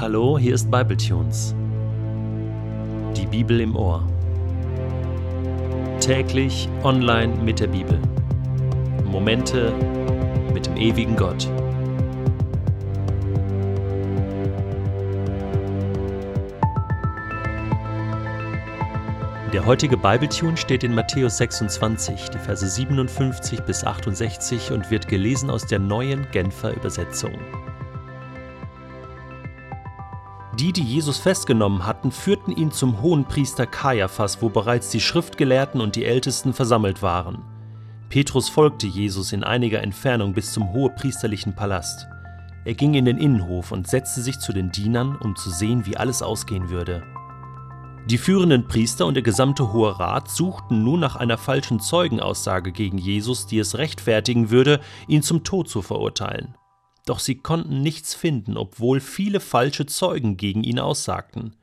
Hallo, hier ist Bibletunes. Die Bibel im Ohr. Täglich online mit der Bibel. Momente mit dem ewigen Gott. Der heutige Bibletune steht in Matthäus 26, die Verse 57 bis 68 und wird gelesen aus der neuen Genfer Übersetzung. Die, die Jesus festgenommen hatten, führten ihn zum Hohenpriester Kaiaphas, wo bereits die Schriftgelehrten und die Ältesten versammelt waren. Petrus folgte Jesus in einiger Entfernung bis zum hohepriesterlichen Palast. Er ging in den Innenhof und setzte sich zu den Dienern, um zu sehen, wie alles ausgehen würde. Die führenden Priester und der gesamte Hohe Rat suchten nun nach einer falschen Zeugenaussage gegen Jesus, die es rechtfertigen würde, ihn zum Tod zu verurteilen. Doch sie konnten nichts finden, obwohl viele falsche Zeugen gegen ihn aussagten.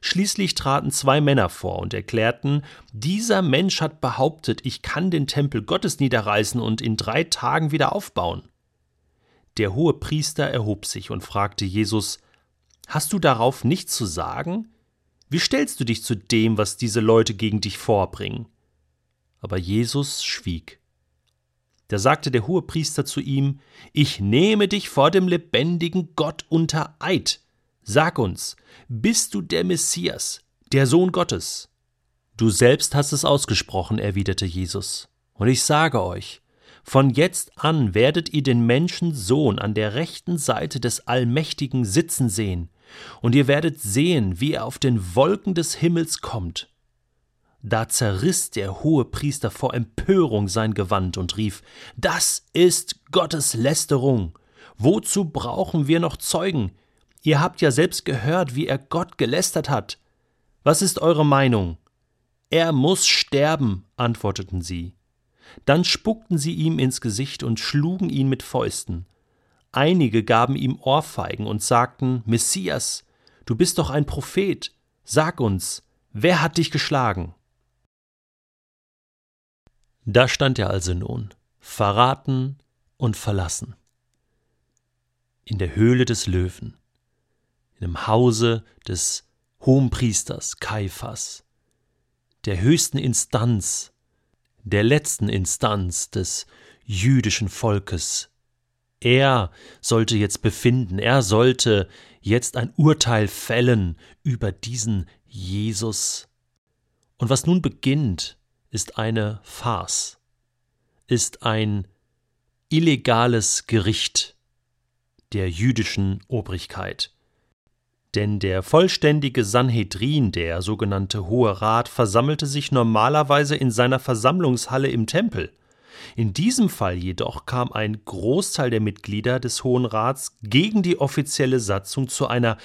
Schließlich traten zwei Männer vor und erklärten, dieser Mensch hat behauptet, ich kann den Tempel Gottes niederreißen und in drei Tagen wieder aufbauen. Der hohe Priester erhob sich und fragte Jesus, Hast du darauf nichts zu sagen? Wie stellst du dich zu dem, was diese Leute gegen dich vorbringen? Aber Jesus schwieg. Da sagte der Hohepriester zu ihm, Ich nehme dich vor dem lebendigen Gott unter Eid. Sag uns, bist du der Messias, der Sohn Gottes? Du selbst hast es ausgesprochen, erwiderte Jesus. Und ich sage euch, von jetzt an werdet ihr den Menschensohn an der rechten Seite des Allmächtigen sitzen sehen, und ihr werdet sehen, wie er auf den Wolken des Himmels kommt. Da zerriss der hohe Priester vor Empörung sein Gewand und rief Das ist Gottes Lästerung. Wozu brauchen wir noch Zeugen? Ihr habt ja selbst gehört, wie er Gott gelästert hat. Was ist eure Meinung? Er muss sterben, antworteten sie. Dann spuckten sie ihm ins Gesicht und schlugen ihn mit Fäusten. Einige gaben ihm Ohrfeigen und sagten Messias, du bist doch ein Prophet, sag uns, wer hat dich geschlagen? Da stand er also nun, verraten und verlassen. In der Höhle des Löwen, in dem Hause des Hohenpriesters Kaiphas, der höchsten Instanz, der letzten Instanz des jüdischen Volkes. Er sollte jetzt befinden, er sollte jetzt ein Urteil fällen über diesen Jesus. Und was nun beginnt, ist eine Farce, ist ein illegales Gericht der jüdischen Obrigkeit. Denn der vollständige Sanhedrin, der sogenannte Hohe Rat, versammelte sich normalerweise in seiner Versammlungshalle im Tempel. In diesem Fall jedoch kam ein Großteil der Mitglieder des Hohen Rats gegen die offizielle Satzung zu einer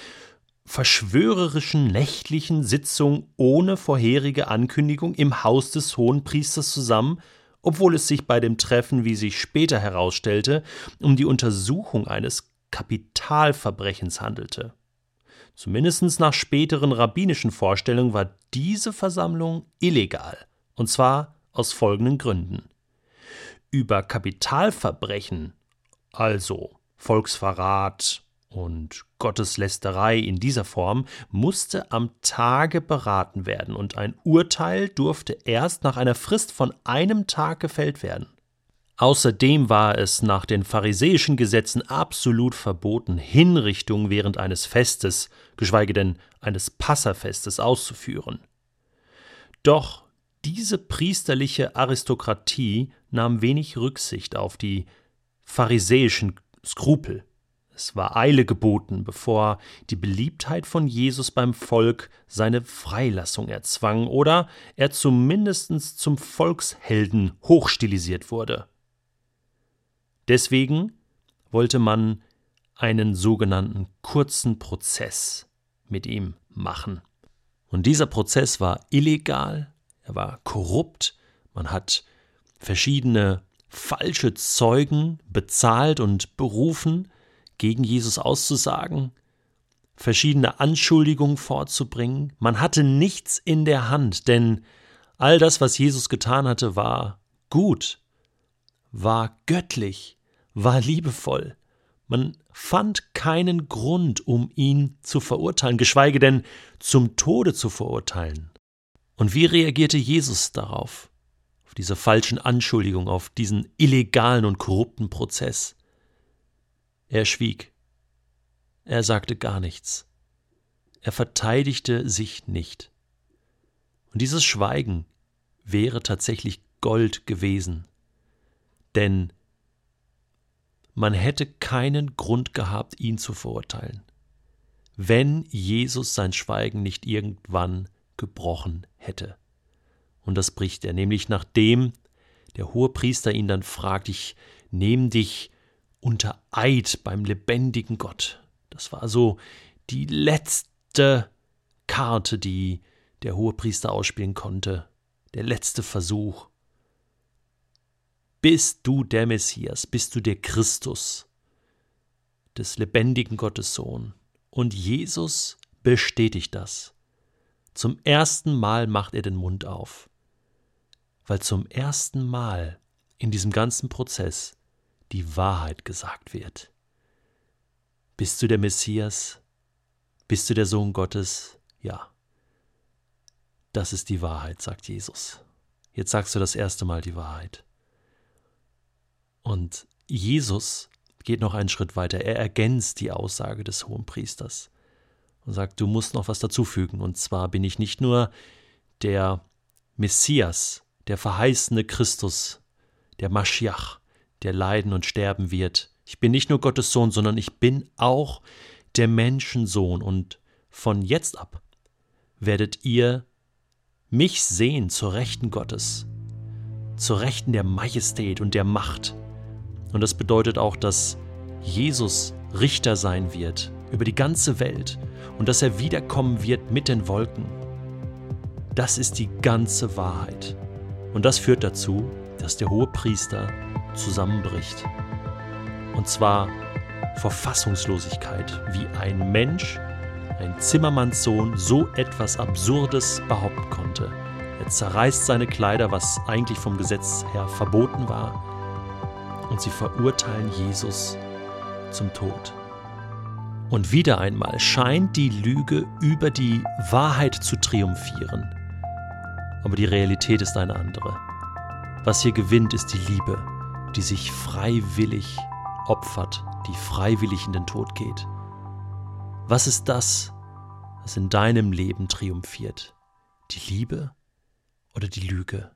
verschwörerischen nächtlichen Sitzung ohne vorherige Ankündigung im Haus des Hohenpriesters zusammen, obwohl es sich bei dem Treffen, wie sich später herausstellte, um die Untersuchung eines Kapitalverbrechens handelte. Zumindest nach späteren rabbinischen Vorstellungen war diese Versammlung illegal, und zwar aus folgenden Gründen. Über Kapitalverbrechen, also Volksverrat, und Gotteslästerei in dieser Form musste am Tage beraten werden und ein Urteil durfte erst nach einer Frist von einem Tag gefällt werden. Außerdem war es nach den pharisäischen Gesetzen absolut verboten, Hinrichtungen während eines Festes, geschweige denn eines Passafestes auszuführen. Doch diese priesterliche Aristokratie nahm wenig Rücksicht auf die pharisäischen Skrupel. Es war Eile geboten, bevor die Beliebtheit von Jesus beim Volk seine Freilassung erzwang oder er zumindest zum Volkshelden hochstilisiert wurde. Deswegen wollte man einen sogenannten kurzen Prozess mit ihm machen. Und dieser Prozess war illegal, er war korrupt, man hat verschiedene falsche Zeugen bezahlt und berufen, gegen Jesus auszusagen, verschiedene Anschuldigungen vorzubringen. Man hatte nichts in der Hand, denn all das, was Jesus getan hatte, war gut, war göttlich, war liebevoll, Man fand keinen Grund, um ihn zu verurteilen, geschweige denn zum Tode zu verurteilen. Und wie reagierte Jesus darauf? Auf diese falschen Anschuldigungen, auf diesen illegalen und korrupten Prozess? Er schwieg. Er sagte gar nichts. Er verteidigte sich nicht. Und dieses Schweigen wäre tatsächlich Gold gewesen. Denn man hätte keinen Grund gehabt, ihn zu verurteilen, wenn Jesus sein Schweigen nicht irgendwann gebrochen hätte. Und das bricht er, nämlich nachdem der hohe Priester ihn dann fragt, ich nehme dich unter Eid beim lebendigen Gott. Das war so die letzte Karte, die der hohe Priester ausspielen konnte, der letzte Versuch. Bist du der Messias? Bist du der Christus des lebendigen Gottes Sohn? Und Jesus bestätigt das. Zum ersten Mal macht er den Mund auf, weil zum ersten Mal in diesem ganzen Prozess die Wahrheit gesagt wird. Bist du der Messias? Bist du der Sohn Gottes? Ja. Das ist die Wahrheit, sagt Jesus. Jetzt sagst du das erste Mal die Wahrheit. Und Jesus geht noch einen Schritt weiter. Er ergänzt die Aussage des hohen Priesters und sagt, du musst noch was dazufügen. Und zwar bin ich nicht nur der Messias, der verheißene Christus, der Maschiach, der leiden und sterben wird. Ich bin nicht nur Gottes Sohn, sondern ich bin auch der Menschensohn. Und von jetzt ab werdet ihr mich sehen zur Rechten Gottes, zur Rechten der Majestät und der Macht. Und das bedeutet auch, dass Jesus Richter sein wird über die ganze Welt und dass er wiederkommen wird mit den Wolken. Das ist die ganze Wahrheit. Und das führt dazu, dass der hohe Priester zusammenbricht. Und zwar vor Fassungslosigkeit, wie ein Mensch, ein Zimmermannssohn, so etwas Absurdes behaupten konnte. Er zerreißt seine Kleider, was eigentlich vom Gesetz her verboten war, und sie verurteilen Jesus zum Tod. Und wieder einmal scheint die Lüge über die Wahrheit zu triumphieren. Aber die Realität ist eine andere. Was hier gewinnt, ist die Liebe, die sich freiwillig opfert, die freiwillig in den Tod geht. Was ist das, was in deinem Leben triumphiert? Die Liebe oder die Lüge?